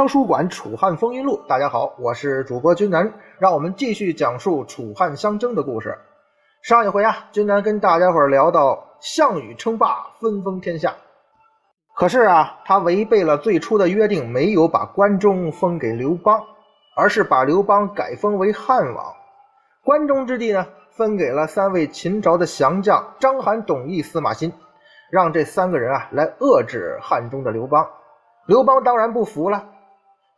文昌书馆《楚汉风云录》，大家好，我是主播君南，让我们继续讲述楚汉相争的故事。上一回啊，君南跟大家伙聊到项羽称霸，分封天下。可是啊，他违背了最初的约定，没有把关中封给刘邦，而是把刘邦改封为汉王。关中之地呢，分给了三位秦朝的降将章邯、董翳、司马欣，让这三个人啊来遏制汉中的刘邦。刘邦当然不服了。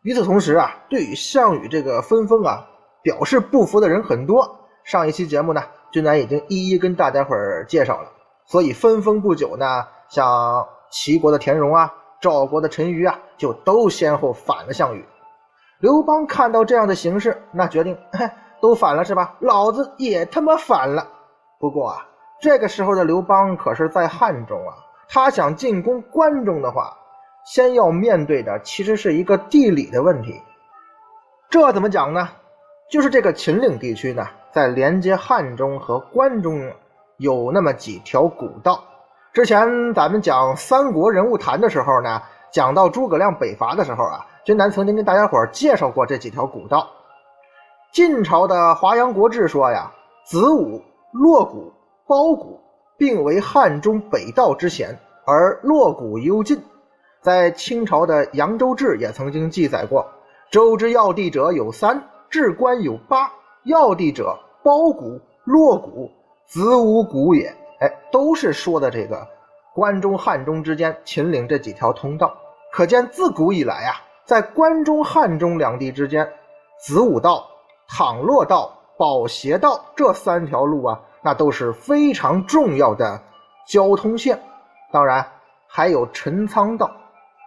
与此同时啊，对于项羽这个分封啊，表示不服的人很多。上一期节目呢，君南已经一一跟大家伙儿介绍了。所以分封不久呢，像齐国的田荣啊、赵国的陈馀啊，就都先后反了项羽。刘邦看到这样的形势，那决定，都反了是吧？老子也他妈反了。不过啊，这个时候的刘邦可是在汉中啊，他想进攻关中的话。先要面对的其实是一个地理的问题，这怎么讲呢？就是这个秦岭地区呢，在连接汉中和关中有那么几条古道。之前咱们讲三国人物谈的时候呢，讲到诸葛亮北伐的时候啊，君南曾经跟大家伙介绍过这几条古道。晋朝的《华阳国志》说呀，子午、洛谷、包谷并为汉中北道之险，而洛谷幽进。在清朝的《扬州志》也曾经记载过，州之要地者有三，至关有八。要地者，包谷、洛谷、子午谷也。哎，都是说的这个关中、汉中之间秦岭这几条通道。可见自古以来啊，在关中、汉中两地之间，子午道、倘洛道、保斜道这三条路啊，那都是非常重要的交通线。当然，还有陈仓道。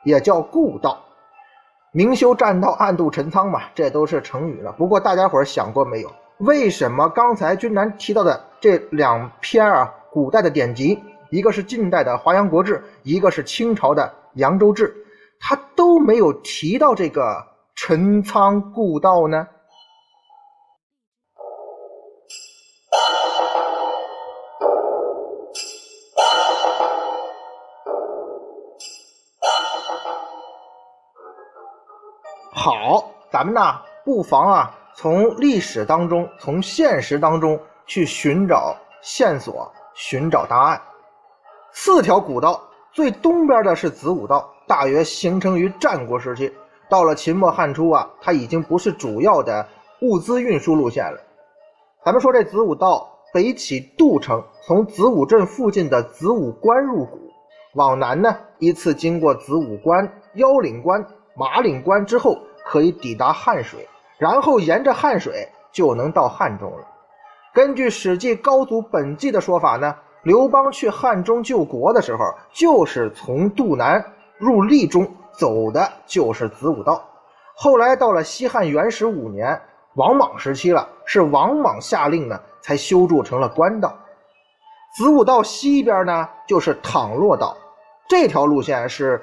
也叫故道，明修栈道，暗度陈仓嘛，这都是成语了。不过大家伙想过没有，为什么刚才君南提到的这两篇啊，古代的典籍，一个是近代的《华阳国志》，一个是清朝的《扬州志》，它都没有提到这个陈仓故道呢？好，咱们呢不妨啊从历史当中、从现实当中去寻找线索、寻找答案。四条古道，最东边的是子午道，大约形成于战国时期。到了秦末汉初啊，它已经不是主要的物资运输路线了。咱们说这子午道北起杜城，从子午镇附近的子午关入谷，往南呢依次经过子午关、腰岭关、马岭关之后。可以抵达汉水，然后沿着汉水就能到汉中了。根据《史记·高祖本纪》的说法呢，刘邦去汉中救国的时候，就是从杜南入利中，走的就是子午道。后来到了西汉元始五年，王莽时期了，是王莽下令呢，才修筑成了官道。子午道西边呢，就是倘洛道，这条路线是。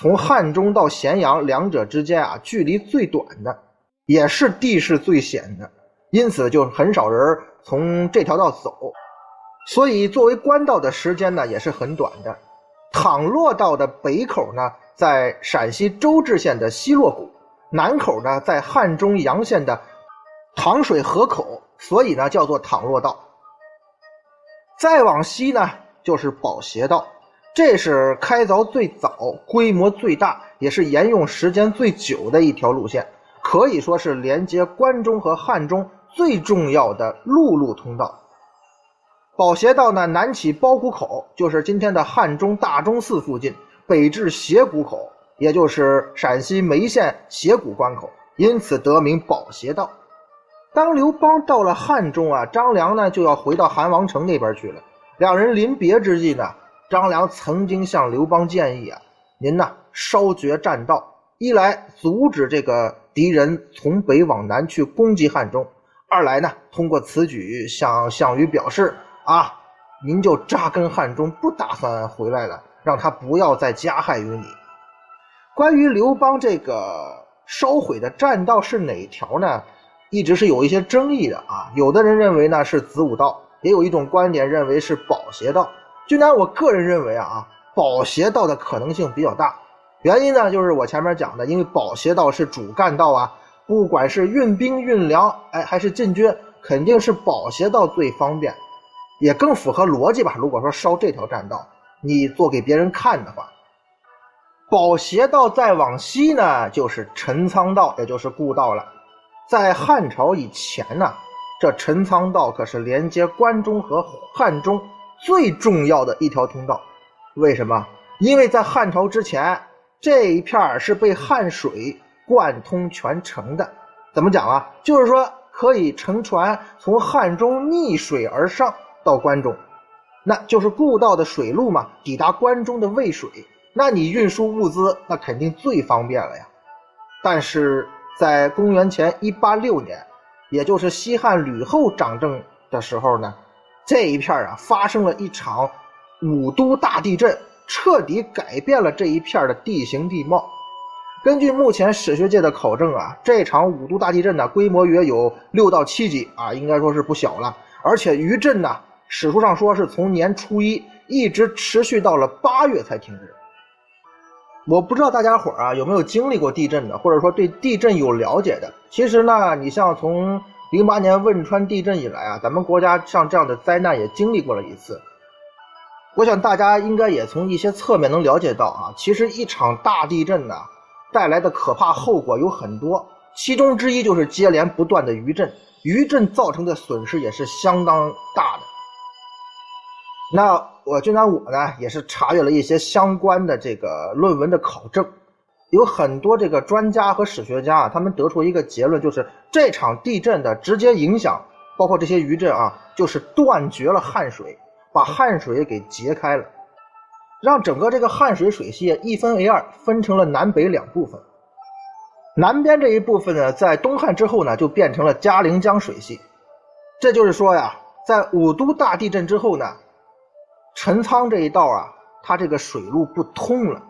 从汉中到咸阳，两者之间啊，距离最短的，也是地势最险的，因此就很少人从这条道走。所以作为官道的时间呢，也是很短的。倘洛道的北口呢，在陕西周至县的西洛谷，南口呢，在汉中阳县的塘水河口，所以呢，叫做倘洛道。再往西呢，就是保斜道。这是开凿最早、规模最大，也是沿用时间最久的一条路线，可以说是连接关中和汉中最重要的陆路通道。保斜道呢，南起包谷口，就是今天的汉中大钟寺附近；北至斜谷口，也就是陕西眉县斜谷关口，因此得名保斜道。当刘邦到了汉中啊，张良呢就要回到韩王城那边去了。两人临别之际呢。张良曾经向刘邦建议啊，您呢稍绝栈道，一来阻止这个敌人从北往南去攻击汉中，二来呢通过此举向项羽表示啊，您就扎根汉中，不打算回来了，让他不要再加害于你。关于刘邦这个烧毁的栈道是哪条呢？一直是有一些争议的啊，有的人认为呢是子午道，也有一种观点认为是保斜道。就拿我个人认为啊，保斜道的可能性比较大，原因呢，就是我前面讲的，因为保斜道是主干道啊，不管是运兵运粮，哎，还是进军，肯定是保斜道最方便，也更符合逻辑吧。如果说烧这条栈道，你做给别人看的话，保斜道再往西呢，就是陈仓道，也就是故道了。在汉朝以前呢，这陈仓道可是连接关中和汉中最重要的一条通道。为什么？因为在汉朝之前，这一片是被汉水贯通全城的。怎么讲啊？就是说可以乘船从汉中逆水而上到关中，那就是故道的水路嘛，抵达关中的渭水。那你运输物资，那肯定最方便了呀。但是。在公元前一八六年，也就是西汉吕后掌政的时候呢，这一片啊发生了一场五都大地震，彻底改变了这一片的地形地貌。根据目前史学界的考证啊，这场五都大地震呢规模约有六到七级啊，应该说是不小了。而且余震呢，史书上说是从年初一一直持续到了八月才停止。我不知道大家伙啊有没有经历过地震的，或者说对地震有了解的。其实呢，你像从零八年汶川地震以来啊，咱们国家像这样的灾难也经历过了一次。我想大家应该也从一些侧面能了解到啊，其实一场大地震呢带来的可怕后果有很多，其中之一就是接连不断的余震，余震造成的损失也是相当大的。那我就拿我呢，也是查阅了一些相关的这个论文的考证，有很多这个专家和史学家啊，他们得出一个结论，就是这场地震的直接影响，包括这些余震啊，就是断绝了汉水，把汉水给截开了，让整个这个汉水水系一分为二，分成了南北两部分。南边这一部分呢，在东汉之后呢，就变成了嘉陵江水系。这就是说呀，在五都大地震之后呢。陈仓这一道啊，它这个水路不通了，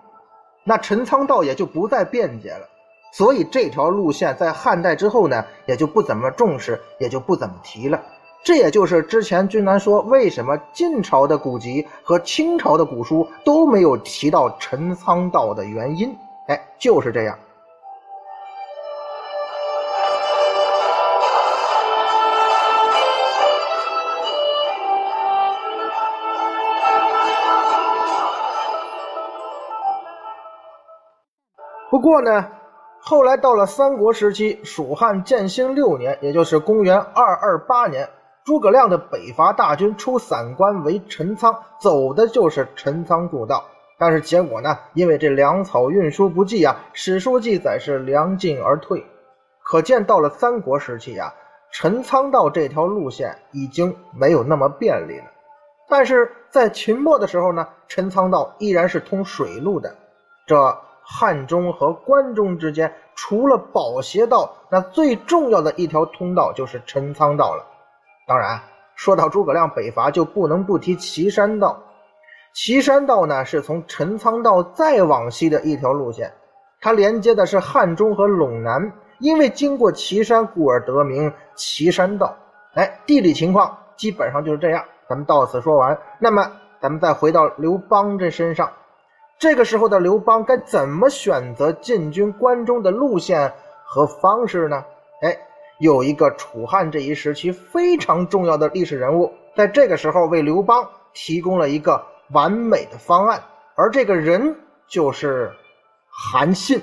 那陈仓道也就不再辩解了，所以这条路线在汉代之后呢，也就不怎么重视，也就不怎么提了。这也就是之前君南说为什么晋朝的古籍和清朝的古书都没有提到陈仓道的原因。哎，就是这样。不过呢，后来到了三国时期，蜀汉建兴六年，也就是公元二二八年，诸葛亮的北伐大军出散关为陈仓，走的就是陈仓故道。但是结果呢，因为这粮草运输不济啊，史书记载是粮尽而退。可见到了三国时期啊，陈仓道这条路线已经没有那么便利了。但是在秦末的时候呢，陈仓道依然是通水路的，这。汉中和关中之间，除了保斜道，那最重要的一条通道就是陈仓道了。当然，说到诸葛亮北伐，就不能不提岐山道。岐山道呢，是从陈仓道再往西的一条路线，它连接的是汉中和陇南，因为经过岐山，故而得名岐山道。哎，地理情况基本上就是这样。咱们到此说完，那么咱们再回到刘邦这身上。这个时候的刘邦该怎么选择进军关中的路线和方式呢？哎，有一个楚汉这一时期非常重要的历史人物，在这个时候为刘邦提供了一个完美的方案，而这个人就是韩信。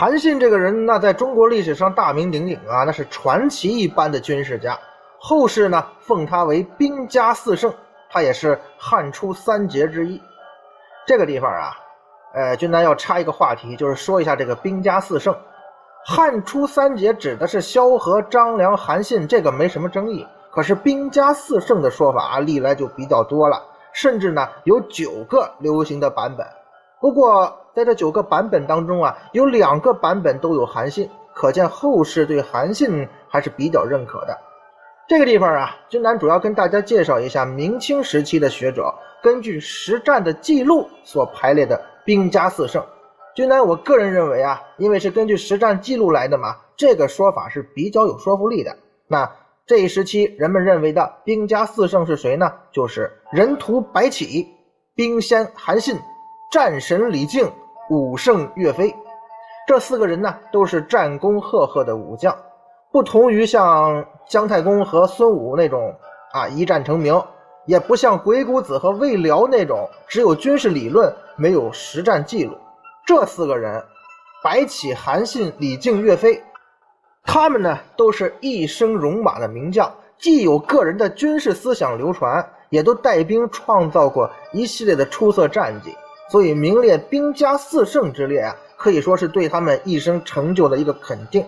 韩信这个人，那在中国历史上大名鼎鼎啊，那是传奇一般的军事家。后世呢，奉他为兵家四圣，他也是汉初三杰之一。这个地方啊，呃，君南要插一个话题，就是说一下这个兵家四圣。汉初三杰指的是萧何、张良、韩信，这个没什么争议。可是兵家四圣的说法啊，历来就比较多了，甚至呢有九个流行的版本。不过。在这九个版本当中啊，有两个版本都有韩信，可见后世对韩信还是比较认可的。这个地方啊，君南主要跟大家介绍一下明清时期的学者根据实战的记录所排列的兵家四圣。君南我个人认为啊，因为是根据实战记录来的嘛，这个说法是比较有说服力的。那这一时期人们认为的兵家四圣是谁呢？就是人屠白起、兵仙韩信、战神李靖、武圣岳飞。这四个人呢，都是战功赫赫的武将，不同于像姜太公和孙武那种啊一战成名，也不像鬼谷子和魏辽那种只有军事理论没有实战记录。这四个人，白起、韩信、李靖、岳飞，他们呢都是一生戎马的名将，既有个人的军事思想流传，也都带兵创造过一系列的出色战绩，所以名列兵家四圣之列啊。可以说是对他们一生成就的一个肯定。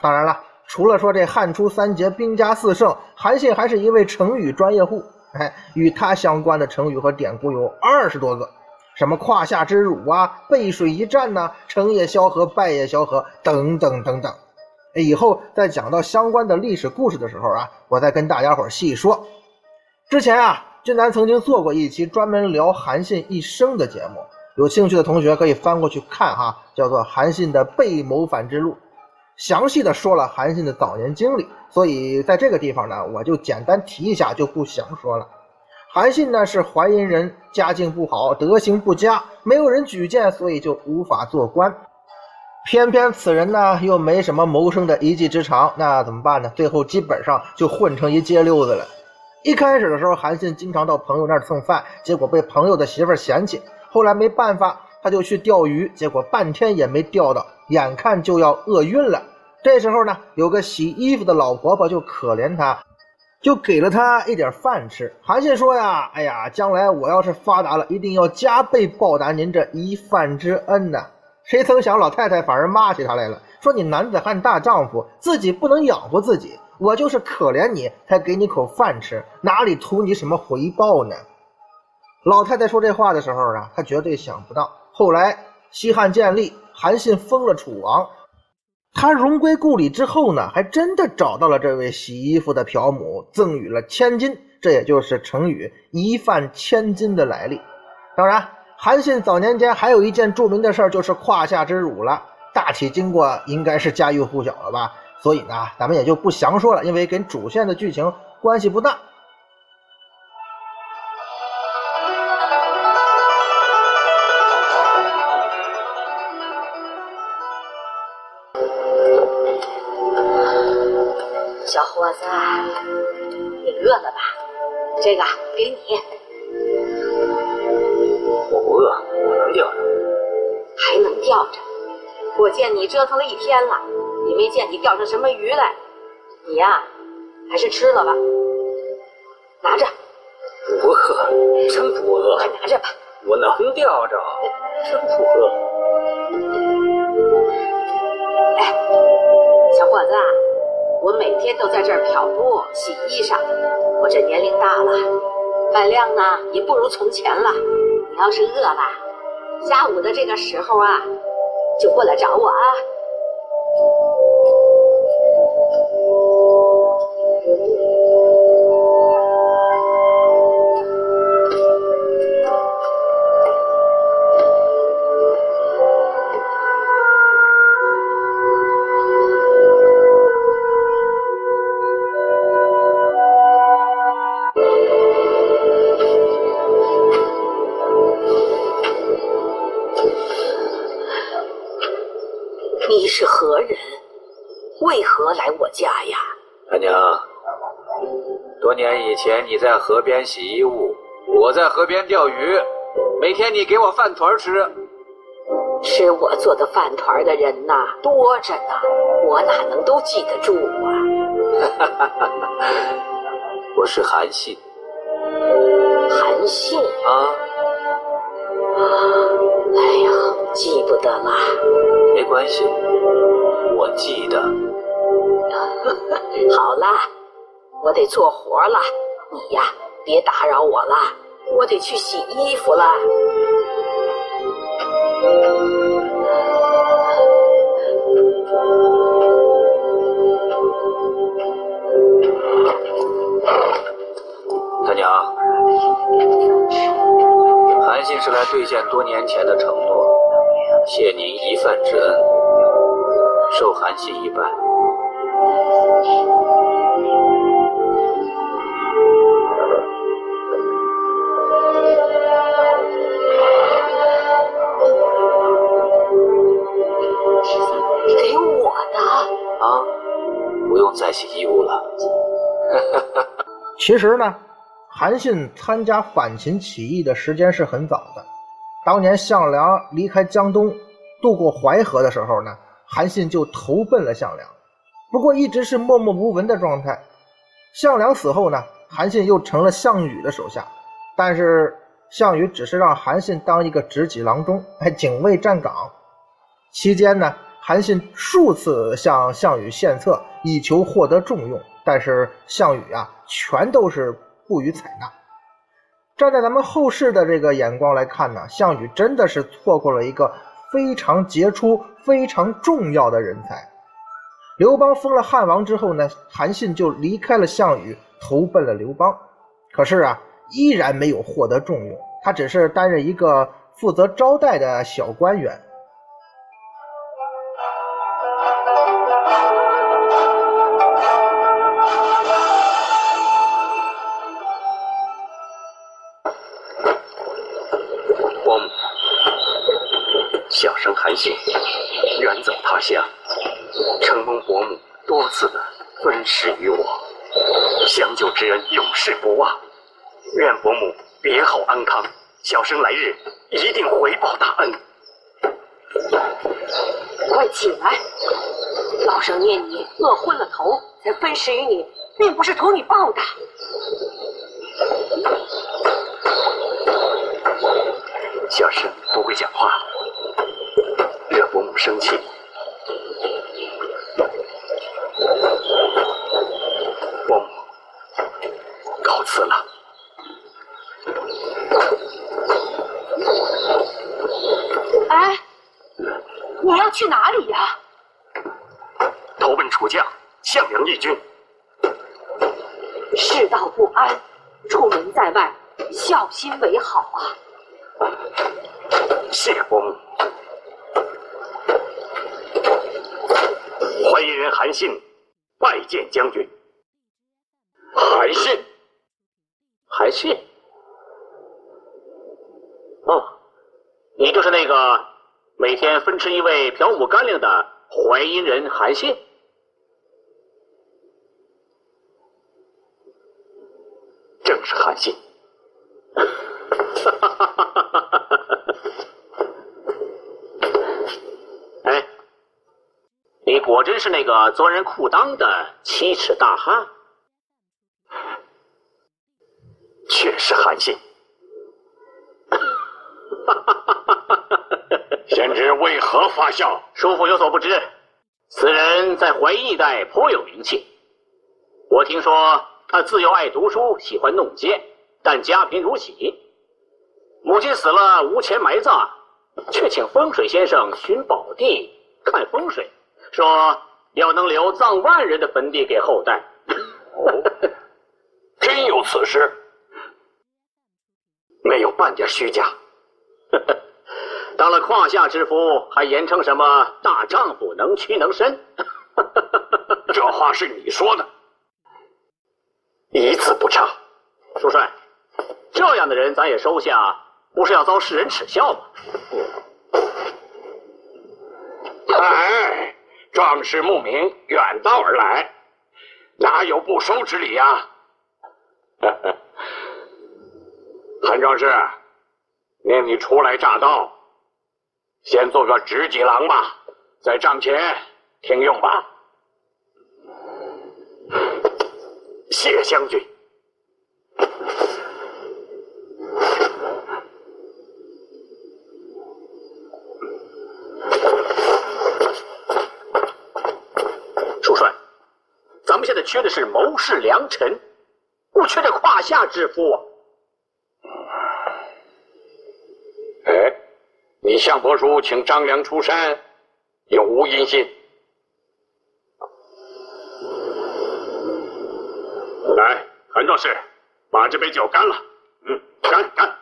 当然了，除了说这汉初三杰、兵家四圣，韩信还是一位成语专业户。哎，与他相关的成语和典故有二十多个，什么胯下之辱啊、背水一战呐、成也萧何、败也萧何等等等等。以后在讲到相关的历史故事的时候啊，我再跟大家伙细说。之前啊，俊南曾经做过一期专门聊韩信一生的节目。有兴趣的同学可以翻过去看哈，叫做《韩信的被谋反之路》，详细的说了韩信的早年经历。所以在这个地方呢，我就简单提一下，就不详说了。韩信呢是淮阴人，家境不好，德行不佳，没有人举荐，所以就无法做官。偏偏此人呢又没什么谋生的一技之长，那怎么办呢？最后基本上就混成一街溜子了。一开始的时候，韩信经常到朋友那儿蹭饭，结果被朋友的媳妇嫌弃。后来没办法，他就去钓鱼，结果半天也没钓到，眼看就要饿晕了。这时候呢，有个洗衣服的老婆婆就可怜他，就给了他一点饭吃。韩信说呀：“哎呀，将来我要是发达了，一定要加倍报答您这一饭之恩呢。”谁曾想老太太反而骂起他来了，说：“你男子汉大丈夫，自己不能养活自己，我就是可怜你才给你口饭吃，哪里图你什么回报呢？”老太太说这话的时候啊，她绝对想不到，后来西汉建立，韩信封了楚王，他荣归故里之后呢，还真的找到了这位洗衣服的朴母，赠予了千金，这也就是成语“一饭千金”的来历。当然，韩信早年间还有一件著名的事就是胯下之辱了，大体经过应该是家喻户晓了吧？所以呢，咱们也就不详说了，因为跟主线的剧情关系不大。小伙子，你饿了吧？这个给你。我不饿，我能吊着。还能吊着？我见你折腾了一天了，也没见你钓上什么鱼来。你呀，还是吃了吧。拿着。不饿，真不饿。快拿着吧。我能钓着，真不饿。哎，小伙子。我每天都在这儿漂布、洗衣裳，我这年龄大了，饭量呢也不如从前了。你要是饿了，下午的这个时候啊，就过来找我啊。前你在河边洗衣物，我在河边钓鱼，每天你给我饭团吃。吃我做的饭团的人呐多着呢，我哪能都记得住啊？我是韩信。韩信啊？哎呀，记不得了。没关系，我记得。好了。我得做活了，你呀，别打扰我了，我得去洗衣服了。大娘，韩信是来兑现多年前的承诺，谢您一饭之恩。受韩信一拜。啊，不用再洗衣物了。其实呢，韩信参加反秦起义的时间是很早的。当年项梁离开江东，渡过淮河的时候呢，韩信就投奔了项梁，不过一直是默默无闻的状态。项梁死后呢，韩信又成了项羽的手下，但是项羽只是让韩信当一个执戟郎中，还警卫站岗。期间呢，韩信数次向项羽献策，以求获得重用，但是项羽啊，全都是不予采纳。站在咱们后世的这个眼光来看呢，项羽真的是错过了一个非常杰出、非常重要的人才。刘邦封了汉王之后呢，韩信就离开了项羽，投奔了刘邦。可是啊，依然没有获得重用，他只是担任一个负责招待的小官员。小生来日一定回报大恩。快起来！老生念你饿昏了头，才分食于你，并不是图你报答。小生不会讲话，惹伯母生气。伯母，告辞了。哎，你要去哪里呀？投奔楚将项梁义军。世道不安，出门在外，小心为好啊！谢伯母。淮阴人韩信拜见将军。韩信，韩信，哦，你就是那个每天分吃一位朴母干粮的淮阴人韩信。正是韩信。哎，你果真是那个钻人裤裆的七尺大汉？确实韩信。贤侄为何发笑？叔父有所不知，此人在淮阴一带颇有名气。我听说他自幼爱读书，喜欢弄剑，但家贫如洗。母亲死了，无钱埋葬，却请风水先生寻宝地看风水，说要能留葬万人的坟地给后代。真有此事？没有半点虚假。当了胯下之夫，还言称什么大丈夫能屈能伸？这话是你说的，一字不差。叔帅，这样的人咱也收下，不是要遭世人耻笑吗？哎，壮士慕名，远道而来，哪有不收之理呀、韩壮士，念你初来乍到，先做个执戟郎吧，在帐前听用吧。谢将军。叔帅，咱们现在缺的是谋士良臣，不缺这胯下之夫啊。哎，向伯叔请张良出山，有无音信？来，韩壮士，把这杯酒干了。嗯，干干。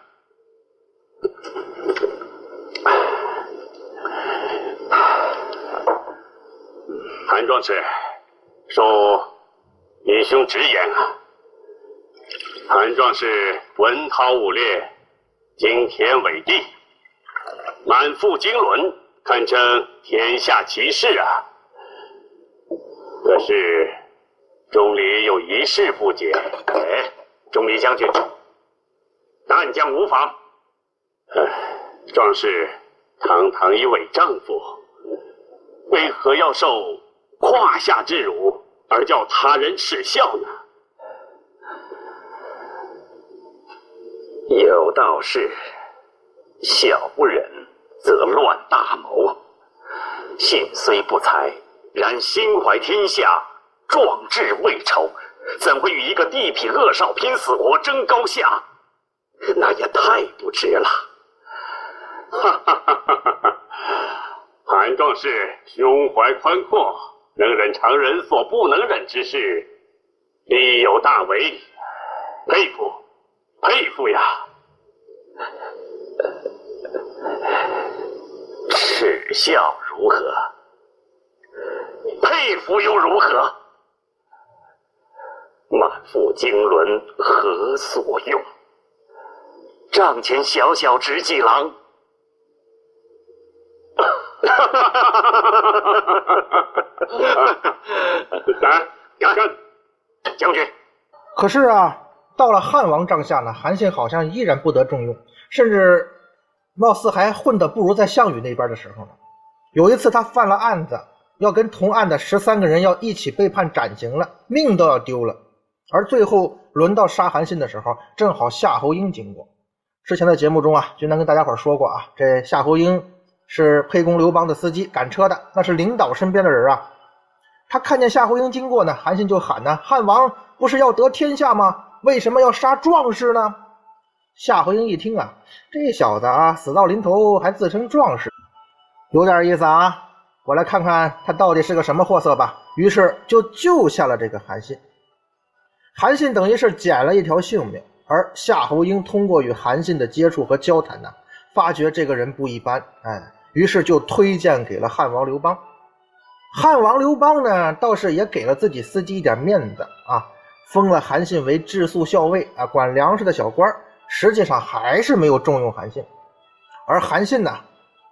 韩壮士，受李兄直言啊，韩壮士文韬武略，惊天伟地，满腹经纶，堪称天下奇士啊。可是钟离有一事不解，哎，钟离将军，但将无妨。哎，壮士堂堂一位丈夫，为何要受胯下之辱而叫他人耻笑呢？有道是：小不忍则乱大谋。信虽不才，然心怀天下，壮志未酬，怎会与一个地痞恶少拼死活争高下？那也太不值了。哈哈哈哈哈！韩壮士胸怀宽阔，能忍常人所不能忍之事，必有大为，佩服，佩服呀！耻笑如何？佩服又如何？满腹经纶何所用？帐前小小执戟郎。哈哈哈哈哈！来，干！将军。可是啊，到了汉王帐下呢，韩信好像依然不得重用，甚至貌似还混得不如在项羽那边的时候呢。有一次他犯了案子，要跟同案的十三个人要一起被判斩刑了，命都要丢了。而最后轮到杀韩信的时候，正好夏侯婴经过。之前的节目中啊，军南跟大家伙说过啊，这夏侯婴。是沛公刘邦的司机，赶车的，那是领导身边的人啊。他看见夏侯婴经过呢，韩信就喊呢：“汉王不是要得天下吗？为什么要杀壮士呢？”夏侯婴一听啊，这小子啊，死到临头还自称壮士，有点意思啊。我来看看他到底是个什么货色吧。于是就救下了这个韩信。韩信等于是捡了一条性命，而夏侯婴通过与韩信的接触和交谈呢，发觉这个人不一般，哎。于是就推荐给了汉王刘邦。汉王刘邦呢，倒是也给了自己司机一点面子啊，封了韩信为治粟校尉啊，管粮食的小官实际上还是没有重用韩信。而韩信呢，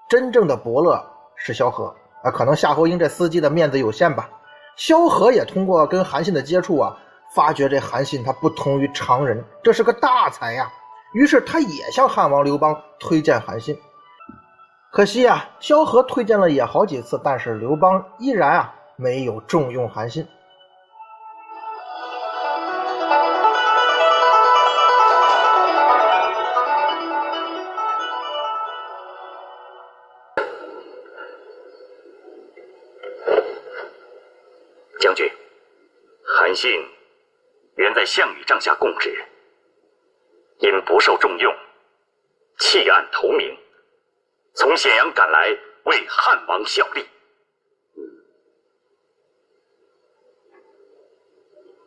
真正的伯乐是萧何啊，可能夏侯婴这司机的面子有限吧。萧何也通过跟韩信的接触啊，发觉这韩信他不同于常人，这是个大才呀。于是他也向汉王刘邦推荐韩信。可惜啊，萧何推荐了也好几次，但是刘邦依然啊没有重用韩信。在项羽帐下供职，因不受重用，弃暗投明。从咸阳赶来为汉王效力，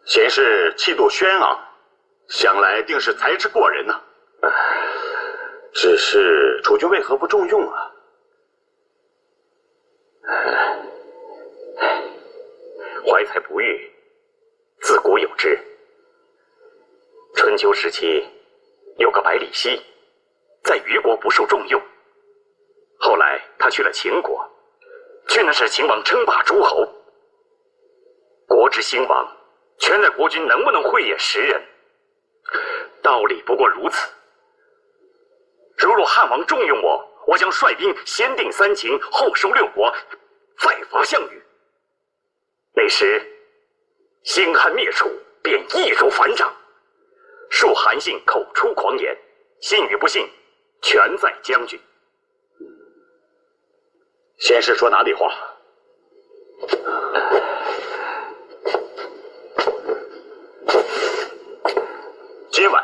贤士气度轩昂，想来定是才智过人呐。只是楚军为何不重用啊？怀才不遇，自古有之。春秋时期有个百里奚，在虞国不受重用。后来他去了秦国，去的是秦王称霸诸侯。国之兴亡，全在国君能不能慧眼识人。道理不过如此。如若汉王重用我，我将率兵先定三秦，后收六国，再伐项羽。那时，兴汉灭楚，便易如反掌。恕韩信口出狂言，信与不信，全在将军。先是说哪里话？今晚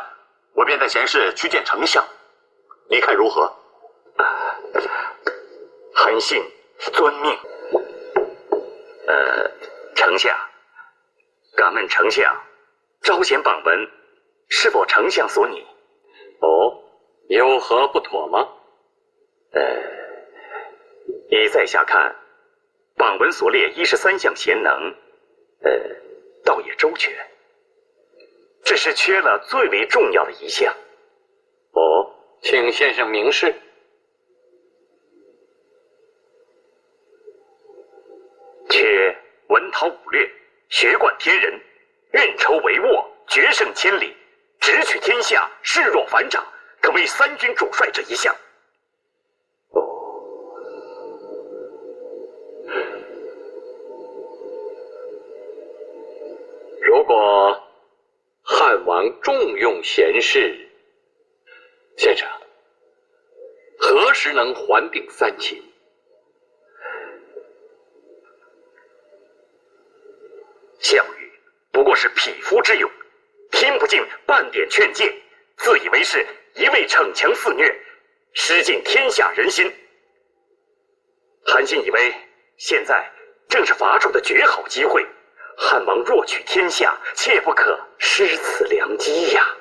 我便带贤士去见丞相，你看如何？韩信遵命。呃，丞相，敢问丞相，招贤榜文是否丞相所拟？哦，有何不妥吗？呃。依在下看，榜文所列一十三项贤能，呃，倒也周全，只是缺了最为重要的一项。哦，请先生明示。缺文韬武略、学贯天人、运筹帷幄、决胜千里、直取天下、势若反掌，可谓三军主帅这一项。如果汉王重用贤士，先生何时能还定三秦？项羽不过是匹夫之勇，听不进半点劝诫，自以为是一味逞强肆虐，失尽天下人心。韩信以为现在正是伐楚的绝好机会，汉王若取天下，切不可失此良机呀！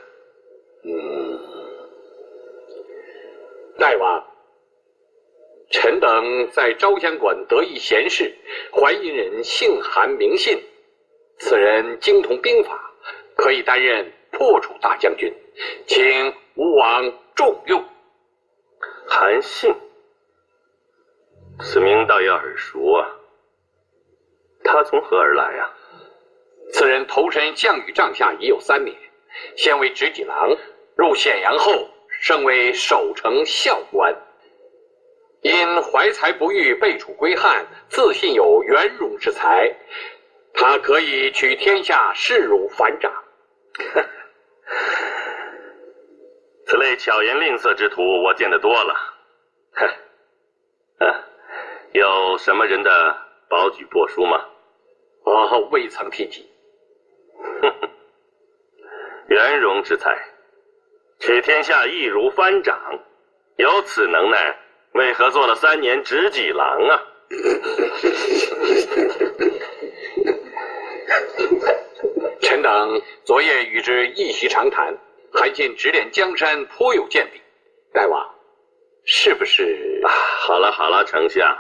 嗯大王，臣等在昭襄馆得一贤士，淮阴人，姓韩，名信。此人精通兵法，可以担任破楚大将军，请吴王重用。韩信，此名倒也耳熟啊。他从何而来呀？此人投身项羽帐下已有三年，先为执戟郎，入咸阳后升为守城校官。因怀才不遇，被楚归汉，自信有元戎之才。他可以取天下，势如反掌。此类巧言令色之徒，我见得多了。哼，啊，有什么人的保举帛书吗？我，未曾提及。哼哼，圆融之才，取天下易如翻掌，有此能耐，为何做了三年执戟郎啊？臣等昨夜与之一席长谈，韩信指点江山，颇有见地。大王，是不是？啊，好了好了，丞相，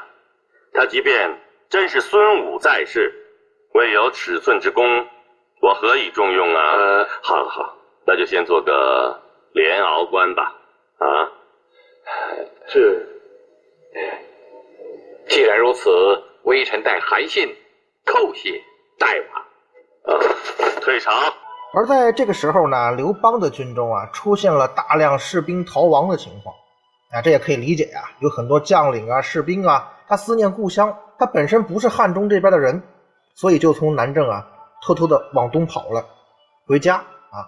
他即便真是孙武在世，未有尺寸之功，我何以重用啊？呃，好了好，那就先做个连敖官吧。啊，是既然如此，微臣代韩信叩谢大王。退朝。而在这个时候呢，刘邦的军中啊出现了大量士兵逃亡的情况，啊，这也可以理解呀，有很多将领啊、士兵啊，他思念故乡，他本身不是汉中这边的人，所以就从南郑啊偷偷的往东跑了，回家啊。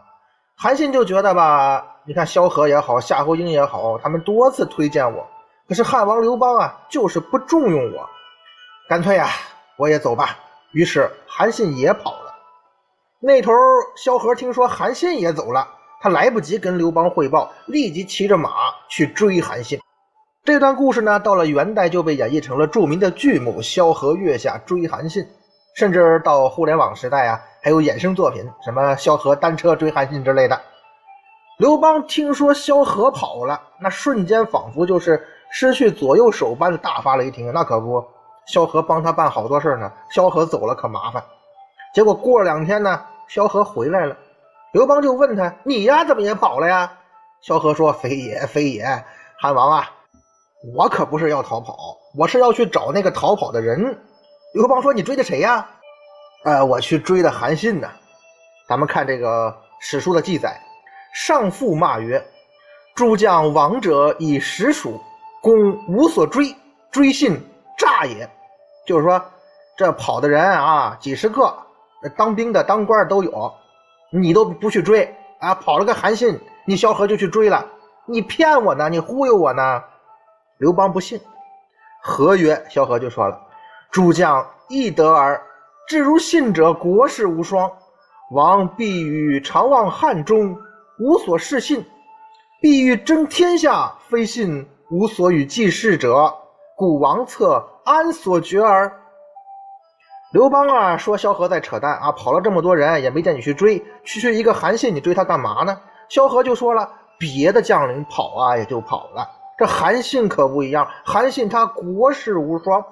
韩信就觉得吧，你看萧何也好，夏侯婴也好，他们多次推荐我，可是汉王刘邦啊就是不重用我，干脆呀我也走吧。于是韩信也跑了。那头萧何听说韩信也走了，他来不及跟刘邦汇报，立即骑着马去追韩信。这段故事呢，到了元代就被演绎成了著名的剧目《萧何月下追韩信》，甚至到互联网时代啊，还有衍生作品，什么萧何单车追韩信之类的。刘邦听说萧何跑了，那瞬间仿佛就是失去左右手般的大发雷霆。那可不，萧何帮他办好多事呢，萧何走了可麻烦。结果过了两天呢。萧何回来了，刘邦就问他：“你呀，怎么也跑了呀？”萧何说：“非也，非也，汉王啊，我可不是要逃跑，我是要去找那个逃跑的人。”刘邦说：“你追的谁呀？”“呃，我去追的韩信呢。”咱们看这个史书的记载，上父骂曰：“诸将亡者以实属，公无所追，追信诈也。”就是说，这跑的人啊，几十个。当兵的、当官的都有，你都不去追啊？跑了个韩信，你萧何就去追了，你骗我呢？你忽悠我呢？刘邦不信，何曰？萧何就说了：“诸将亦得耳，至如信者，国士无双。王必欲常望汉中，无所事信；必欲争天下，非信无所与济事者。故王策安所决耳？”刘邦啊，说萧何在扯淡啊，跑了这么多人也没见你去追，区区一个韩信，你追他干嘛呢？萧何就说了，别的将领跑啊也就跑了，这韩信可不一样，韩信他国士无双。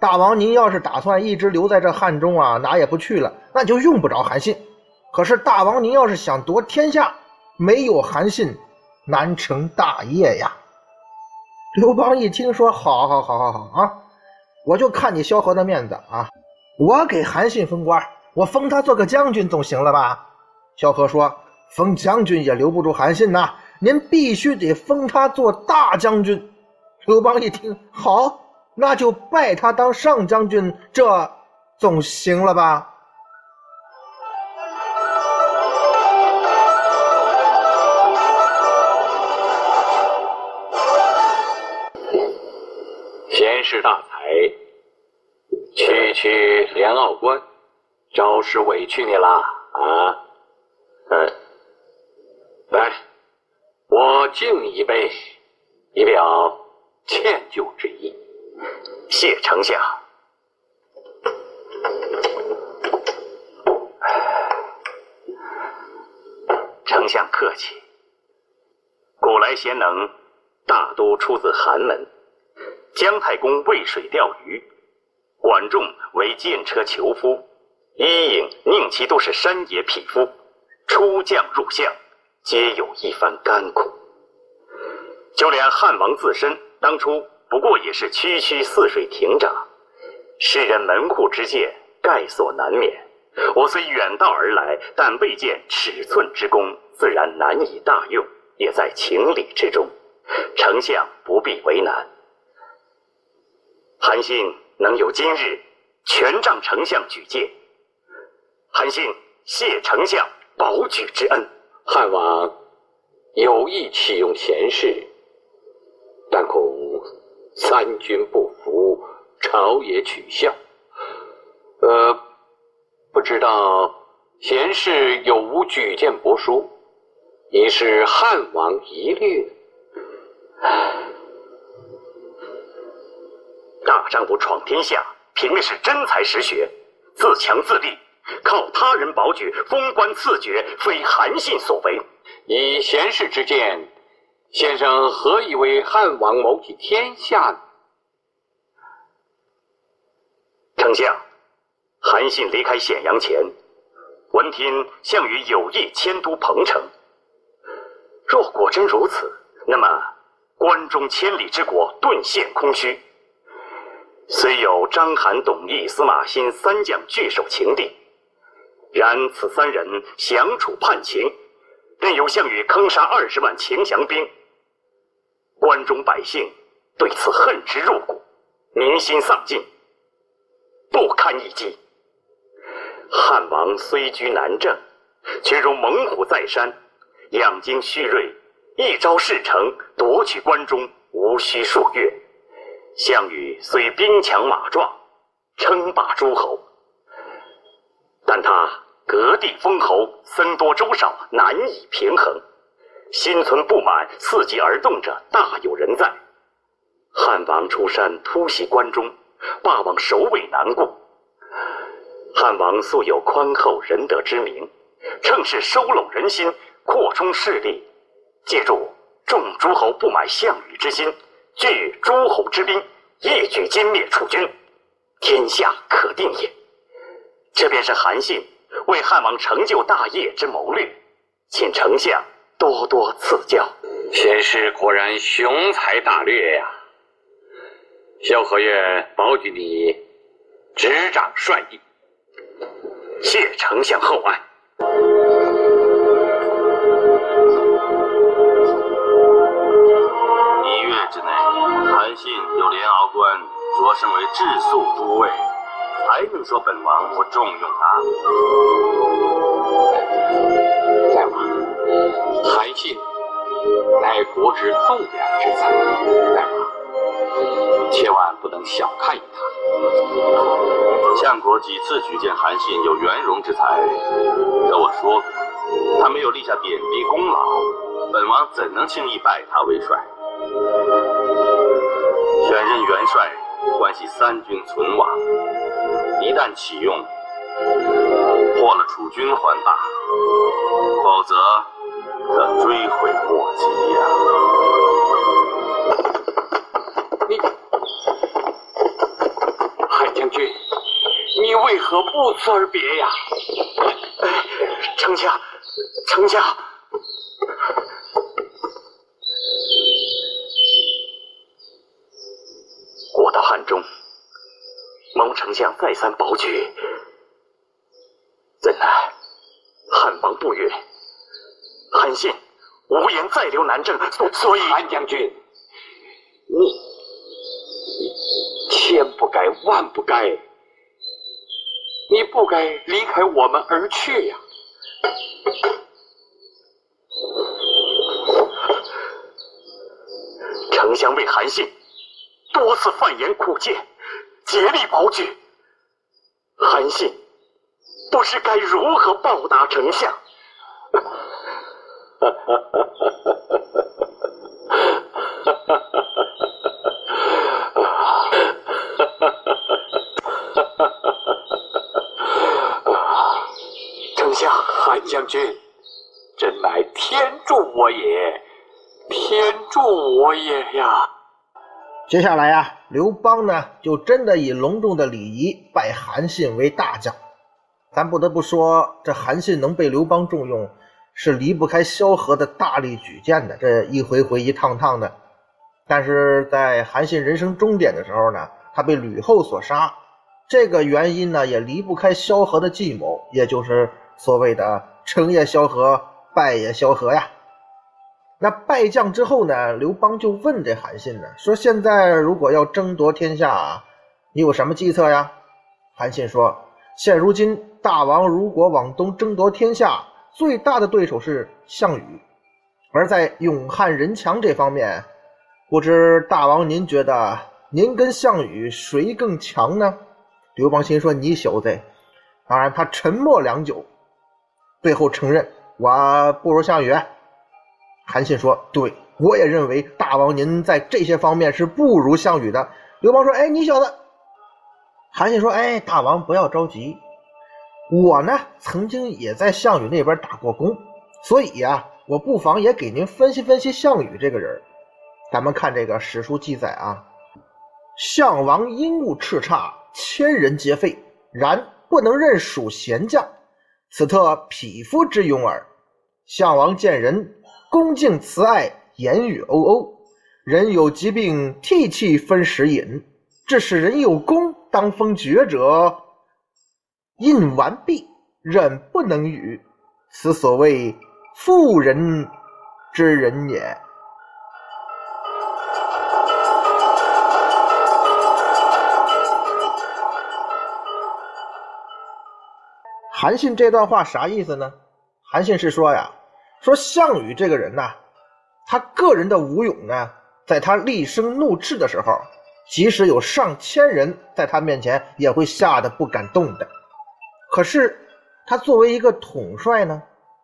大王您要是打算一直留在这汉中啊，哪也不去了，那就用不着韩信。可是大王您要是想夺天下，没有韩信，难成大业呀。刘邦一听说，好好好好好啊，我就看你萧何的面子啊，我给韩信封官，我封他做个将军总行了吧？萧何说，封将军也留不住韩信呐，您必须得封他做大将军。刘邦一听，好，那就拜他当上将军，这总行了吧？贤士大才，区区连奥关，着实委屈你了啊！嗯，来，我敬你一杯，以表歉疚之意。谢丞相。丞相客气。古来贤能，大都出自寒门。姜太公渭水钓鱼，管仲为剑车囚夫，伊尹、宁齐都是山野匹夫，出将入相，皆有一番甘苦。就连汉王自身，当初不过也是区区泗水亭长，世人门户之见，概所难免。我虽远道而来，但未见尺寸之功，自然难以大用，也在情理之中。丞相不必为难。韩信能有今日，全仗丞相举荐。韩信谢丞相保举之恩。汉王有意启用贤士，但恐三军不服，朝野取笑。呃，不知道贤士有无举荐帛书，以示汉王疑虑。大丈夫闯天下，凭的是真才实学，自强自立，靠他人保举、封官赐爵，非韩信所为。以贤士之见，先生何以为汉王谋取天下呢？丞相，韩信离开咸阳前，闻听项羽有意迁都彭城。若果真如此，那么关中千里之国顿现空虚。虽有章邯、董翳、司马欣三将据守秦地，然此三人降楚叛秦，任由项羽坑杀二十万秦降兵。关中百姓对此恨之入骨，民心丧尽，不堪一击。汉王虽居南郑，却如猛虎在山，养精蓄锐，一朝事成，夺取关中无需数月。项羽虽兵强马壮，称霸诸侯，但他割地封侯，僧多粥少，难以平衡。心存不满，伺机而动者大有人在。汉王出山突袭关中，霸王首尾难顾。汉王素有宽厚仁德之名，趁势收拢人心，扩充势力，借助众诸侯不满项羽之心。聚诸侯之兵，一举歼灭楚军，天下可定也。这便是韩信为汉王成就大业之谋略，请丞相多多赐教。贤士果然雄才大略呀！萧何愿保举你执掌帅印，谢丞相厚爱。韩信有连敖官擢升为治粟都尉，还能说本王不重用他？大王，韩信乃国之栋梁之才，大王千万不能小看他。相国几次举荐韩信有圆融之才，可我说过，他没有立下点滴功劳，本王怎能轻易拜他为帅？选任元帅，关系三军存亡。一旦启用，破了楚军还罢；否则，可追悔莫及呀！你，海将军，你为何不辞而别呀？丞相，丞相。国到汉中，蒙丞相再三保举，怎奈汉王不允，韩信无颜再留南郑，所所以韩将军，你千不该万不该，你不该离开我们而去呀！丞相为韩信。多次犯言苦谏，竭力保举。韩信不知该如何报答丞相。丞相，韩将军，真乃天助我也，天助我也呀！接下来呀，刘邦呢就真的以隆重的礼仪拜韩信为大将。咱不得不说，这韩信能被刘邦重用，是离不开萧何的大力举荐的。这一回回一趟趟的，但是在韩信人生终点的时候呢，他被吕后所杀。这个原因呢，也离不开萧何的计谋，也就是所谓的“成也萧何，败也萧何”呀。那败将之后呢？刘邦就问这韩信呢，说：“现在如果要争夺天下，你有什么计策呀？”韩信说：“现如今大王如果往东争夺天下，最大的对手是项羽，而在勇悍人强这方面，不知大王您觉得您跟项羽谁更强呢？”刘邦心说：“你小子！”当然，他沉默良久，最后承认：“我不如项羽。”韩信说：“对，我也认为大王您在这些方面是不如项羽的。”刘邦说：“哎，你小子！”韩信说：“哎，大王不要着急，我呢曾经也在项羽那边打过工，所以呀，我不妨也给您分析分析项羽这个人。咱们看这个史书记载啊，项王英武叱咤，千人皆废，然不能任属贤将，此特匹夫之勇耳。项王见人。”恭敬慈爱，言语欧欧。人有疾病，涕泣分食饮。致使人有功，当封爵者，印完毕，忍不能语。此所谓妇人之仁也。韩信这段话啥意思呢？韩信是说呀。说项羽这个人呢，他个人的武勇呢，在他厉声怒斥的时候，即使有上千人在他面前，也会吓得不敢动的。可是他作为一个统帅呢，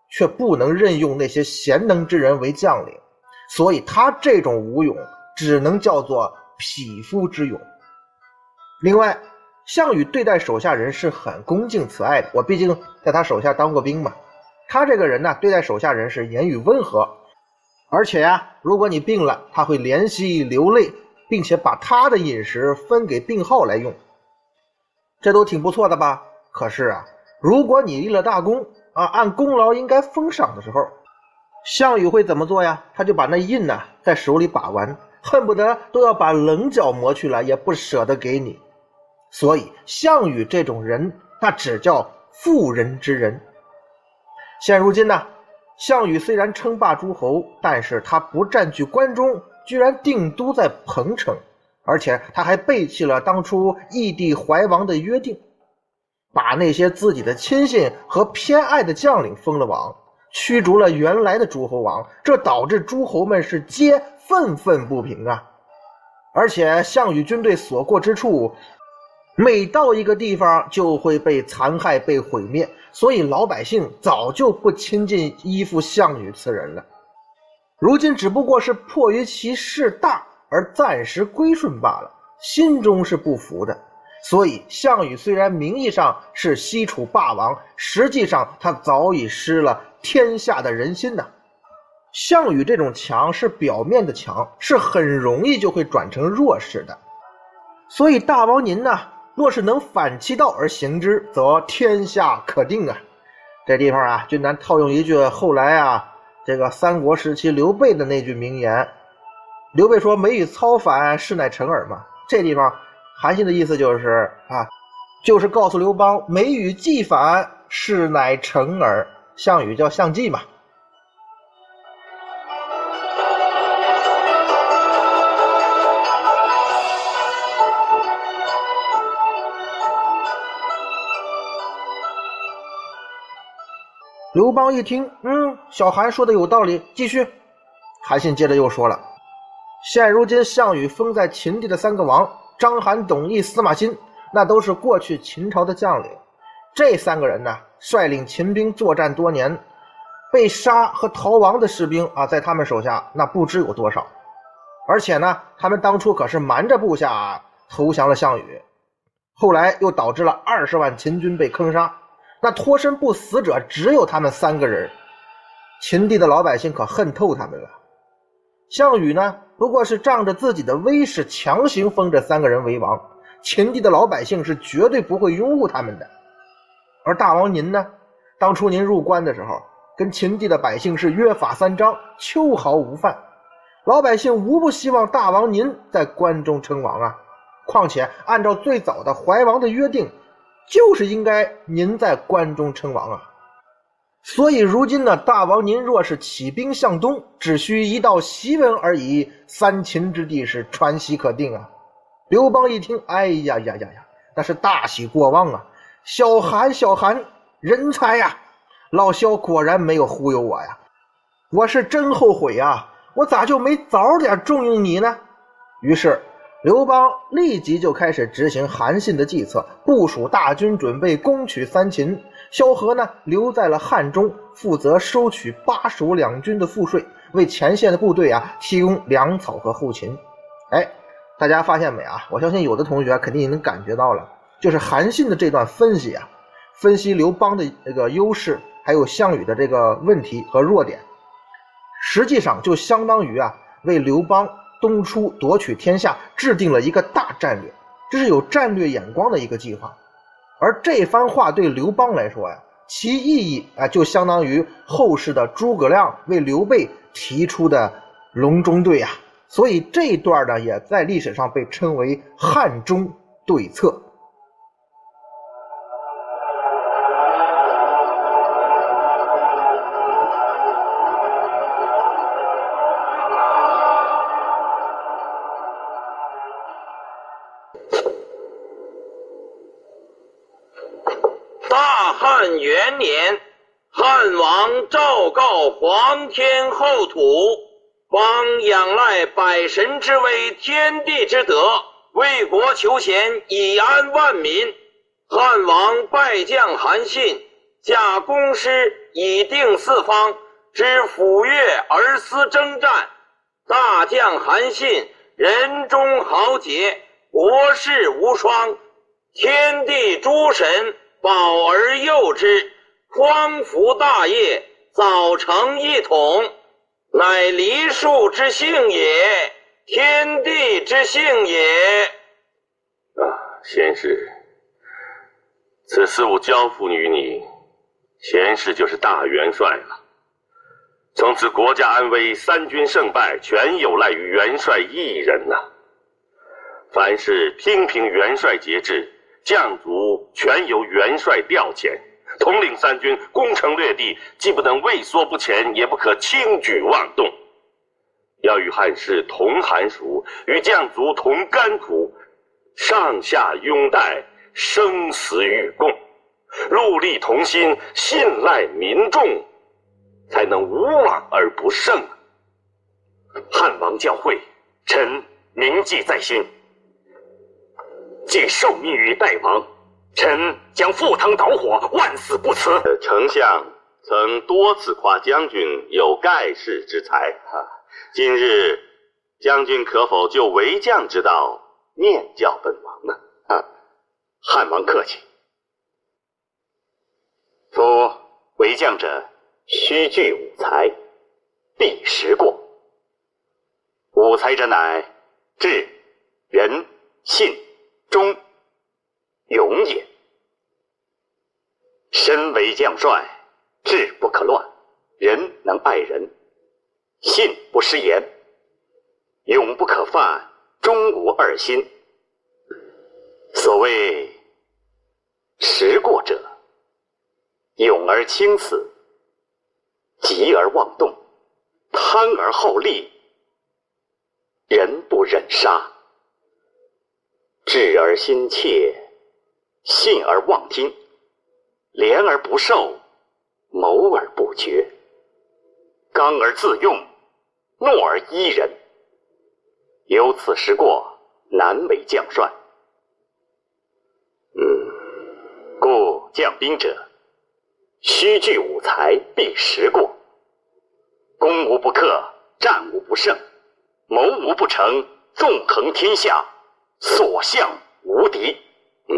却不能任用那些贤能之人为将领，所以他这种武勇只能叫做匹夫之勇。另外，项羽对待手下人是很恭敬慈爱的，我毕竟在他手下当过兵嘛。他这个人呢，对待手下人是言语温和，而且呀，如果你病了，他会怜惜流泪，并且把他的饮食分给病号来用，这都挺不错的吧？可是啊，如果你立了大功啊，按功劳应该封赏的时候，项羽会怎么做呀？他就把那印呢在手里把玩，恨不得都要把棱角磨去了，也不舍得给你。所以，项羽这种人，那只叫妇人之仁。现如今呢，项羽虽然称霸诸侯，但是他不占据关中，居然定都在彭城，而且他还背弃了当初义帝怀王的约定，把那些自己的亲信和偏爱的将领封了王，驱逐了原来的诸侯王，这导致诸侯们是皆愤愤不平啊！而且项羽军队所过之处，每到一个地方就会被残害、被毁灭。所以老百姓早就不亲近依附项羽此人了，如今只不过是迫于其势大而暂时归顺罢了，心中是不服的。所以项羽虽然名义上是西楚霸王，实际上他早已失了天下的人心呐。项羽这种强是表面的强，是很容易就会转成弱势的。所以大王您呢？若是能反其道而行之，则天下可定啊！这地方啊，君南套用一句后来啊，这个三国时期刘备的那句名言：“刘备说‘梅雨操反，事乃成耳’嘛。”这地方韩信的意思就是啊，就是告诉刘邦“梅雨既反，事乃成耳”。项羽叫项季嘛。刘邦一听，嗯，小韩说的有道理，继续。韩信接着又说了：“现如今项羽封在秦地的三个王章邯、董翳、司马欣，那都是过去秦朝的将领。这三个人呢，率领秦兵作战多年，被杀和逃亡的士兵啊，在他们手下那不知有多少。而且呢，他们当初可是瞒着部下投降了项羽，后来又导致了二十万秦军被坑杀。”那脱身不死者只有他们三个人，秦地的老百姓可恨透他们了。项羽呢，不过是仗着自己的威势强行封这三个人为王，秦地的老百姓是绝对不会拥护他们的。而大王您呢，当初您入关的时候，跟秦地的百姓是约法三章，秋毫无犯，老百姓无不希望大王您在关中称王啊。况且按照最早的怀王的约定。就是应该您在关中称王啊！所以如今呢，大王您若是起兵向东，只需一道檄文而已，三秦之地是川西可定啊！刘邦一听，哎呀呀呀呀，那是大喜过望啊！小韩，小韩，人才呀！老萧果然没有忽悠我呀！我是真后悔啊！我咋就没早点重用你呢？于是。刘邦立即就开始执行韩信的计策，部署大军准备攻取三秦。萧何呢，留在了汉中，负责收取巴蜀两军的赋税，为前线的部队啊提供粮草和后勤。哎，大家发现没啊？我相信有的同学肯定也能感觉到了，就是韩信的这段分析啊，分析刘邦的这个优势，还有项羽的这个问题和弱点，实际上就相当于啊为刘邦。东出夺取天下，制定了一个大战略，这是有战略眼光的一个计划。而这番话对刘邦来说呀，其意义啊，就相当于后世的诸葛亮为刘备提出的隆中对呀。所以这一段呢，也在历史上被称为汉中对策。年，汉王昭告皇天后土，方仰赖百神之威，天地之德，为国求贤，以安万民。汉王拜将韩信，假公师以定四方，知抚越而思征战。大将韩信，人中豪杰，国士无双，天地诸神。保而佑之，匡扶大业，早成一统，乃梨树之幸也，天地之幸也。啊，贤士，此事我交付于你，贤士就是大元帅了。从此国家安危、三军胜败，全有赖于元帅一人呐。凡事听凭元帅节制。将卒全由元帅调遣，统领三军攻城略地，既不能畏缩不前，也不可轻举妄动。要与汉室同寒暑，与将卒同甘苦，上下拥戴，生死与共，戮力同心，信赖民众，才能无往而不胜。汉王教诲，臣铭记在心。既受命于代王，臣将赴汤蹈火，万死不辞。丞相曾多次夸将军有盖世之才，哈，今日将军可否就为将之道念教本王呢？啊，汉王客气。夫为将者，须具五才，必识过。五才者，乃智、仁、信。忠、勇也。身为将帅，志不可乱，人能爱人，信不失言，勇不可犯终无二心。所谓时过者，勇而轻死，急而妄动，贪而好利，人不忍杀，智而心切，信而忘听。廉而不受，谋而不决，刚而自用，懦而依人。有此时过，难为将帅。嗯，故将兵者，须具五才，必十过。攻无不克，战无不胜，谋无不成，纵横天下，所向无敌。嗯，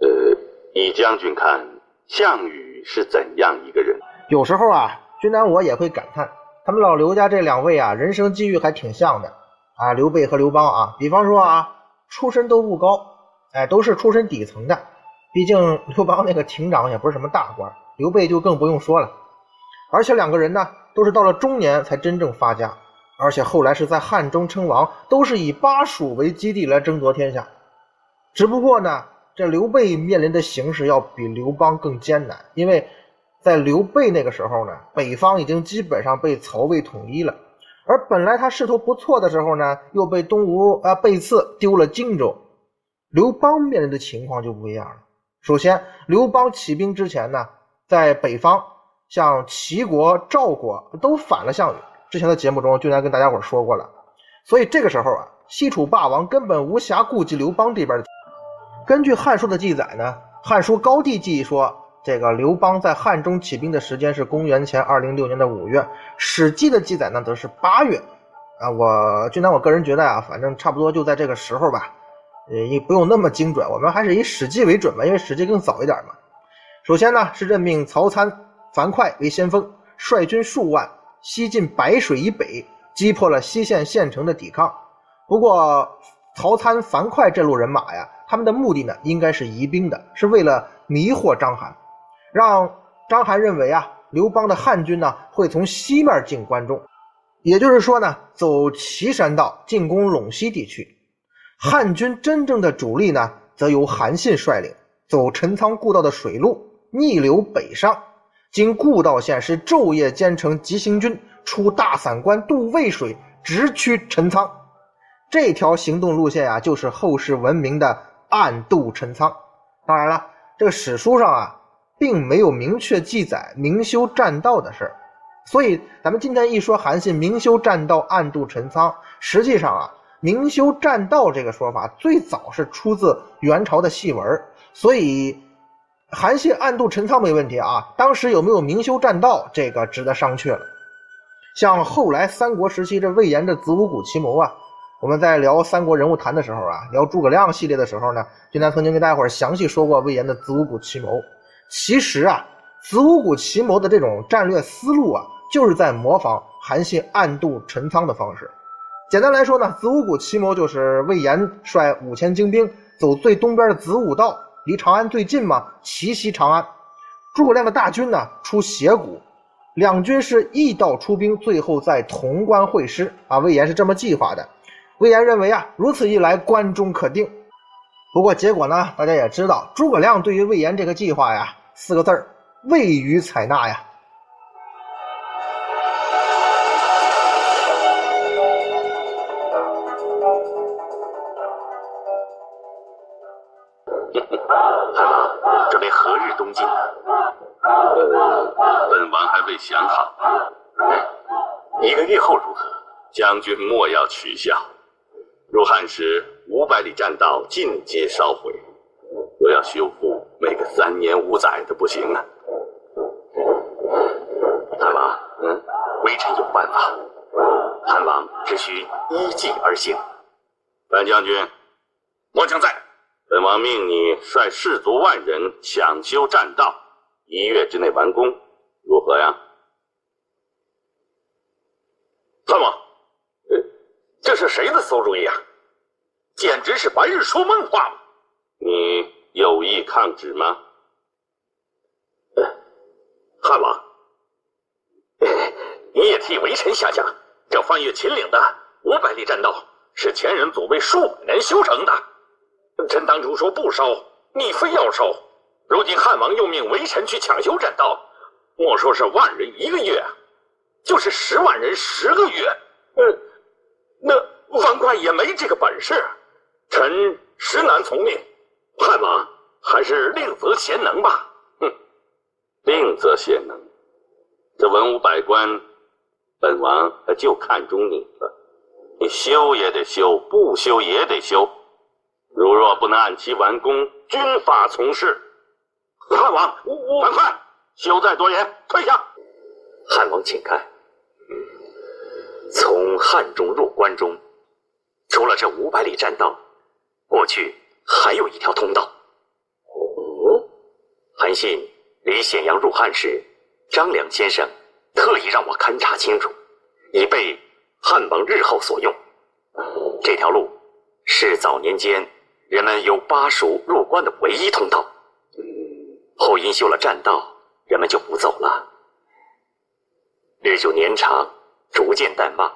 呃，以将军看。项羽是怎样一个人？有时候啊，君南我也会感叹，他们老刘家这两位啊，人生际遇还挺像的啊。刘备和刘邦啊，比方说啊，出身都不高，哎，都是出身底层的。毕竟刘邦那个亭长也不是什么大官，刘备就更不用说了。而且两个人呢，都是到了中年才真正发家，而且后来是在汉中称王，都是以巴蜀为基地来争夺天下。只不过呢。这刘备面临的形势要比刘邦更艰难，因为在刘备那个时候呢，北方已经基本上被曹魏统一了，而本来他势头不错的时候呢，又被东吴啊背刺丢了荆州。刘邦面临的情况就不一样了。首先，刘邦起兵之前呢，在北方，像齐国、赵国都反了项羽。之前的节目中，就来跟大家伙说过了。所以这个时候啊，西楚霸王根本无暇顾及刘邦这边的。根据《汉书》的记载呢，《汉书·高帝纪》说，这个刘邦在汉中起兵的时间是公元前二零六年的五月，《史记》的记载呢则是八月。啊，我就拿我个人觉得啊，反正差不多就在这个时候吧，呃，也不用那么精准，我们还是以《史记》为准吧，因为《史记》更早一点嘛。首先呢，是任命曹参、樊哙为先锋，率军数万西进白水以北，击破了西线县城的抵抗。不过，曹参、樊哙这路人马呀。他们的目的呢，应该是疑兵的，是为了迷惑章邯，让章邯认为啊，刘邦的汉军呢会从西面进关中，也就是说呢，走岐山道进攻陇西地区。汉军真正的主力呢，则由韩信率领，走陈仓故道的水路，逆流北上，经故道县，是昼夜兼程急行军，出大散关，渡渭水，直趋陈仓。这条行动路线啊，就是后世闻名的。暗度陈仓，当然了，这个史书上啊，并没有明确记载明修栈道的事，所以咱们今天一说韩信明修栈道、暗度陈仓，实际上啊，明修栈道这个说法最早是出自元朝的戏文，所以韩信暗度陈仓没问题啊。当时有没有明修栈道，这个值得商榷了。像后来三国时期这魏延的子午谷奇谋啊。我们在聊三国人物谈的时候啊，聊诸葛亮系列的时候呢，君南曾经跟大家伙详细说过魏延的子午谷奇谋。其实啊，子午谷奇谋的这种战略思路啊，就是在模仿韩信暗度陈仓的方式。简单来说呢，子午谷奇谋就是魏延率五千精兵走最东边的子午道，离长安最近嘛，奇袭长安。诸葛亮的大军呢出斜谷，两军是异道出兵，最后在潼关会师啊。魏延是这么计划的。魏延认为啊，如此一来，关中可定。不过结果呢，大家也知道，诸葛亮对于魏延这个计划呀，四个字儿，未予采纳呀。准备何日东进？本王还未想好。一个月后如何？将军莫要取笑。入汉时，五百里栈道尽皆烧毁，若要修复，没个三年五载的不行啊！汉王，嗯，微臣有办法，汉王只需依计而行。范将军，末将在。本王命你率士卒万人抢修栈道，一月之内完工，如何呀？汉王。这是谁的馊主意啊？简直是白日说梦话嘛！你有意抗旨吗？汉王，你也替微臣想想，这翻越秦岭的五百里栈道是前人祖辈数百年修成的。臣当初说不烧，你非要烧。如今汉王又命微臣去抢修栈道，莫说是万人一个月，就是十万人十个月，呃，那樊哙也没这个本事。臣实难从命，汉王还是另择贤能吧。哼，另择贤能，这文武百官，本王就看中你了。你修也得修，不修也得修。如若不能按期完工，军法从事。汉王，樊哙，休再多言，退下。汉王，请看，从汉中入关中，除了这五百里栈道。过去还有一条通道。哦，韩信离咸阳入汉时，张良先生特意让我勘察清楚，以备汉王日后所用。这条路是早年间人们由巴蜀入关的唯一通道。后因修了栈道，人们就不走了。日久年长，逐渐淡忘。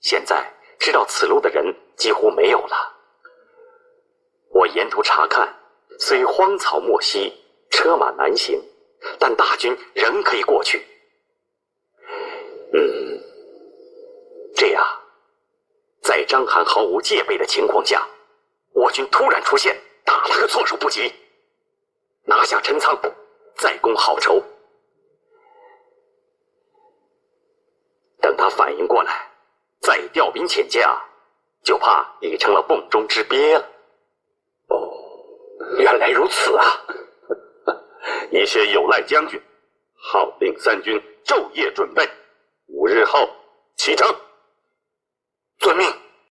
现在知道此路的人几乎没有了。我沿途查看，虽荒草没溪，车马难行，但大军仍可以过去。嗯，这样，在章邯毫无戒备的情况下，我军突然出现，打了个措手不及，拿下陈仓，再攻好仇。等他反应过来，再调兵遣将，就怕已成了瓮中之鳖了。哦原来如此啊！一切有赖将军，号令三军昼夜准备，五日后启程。遵命。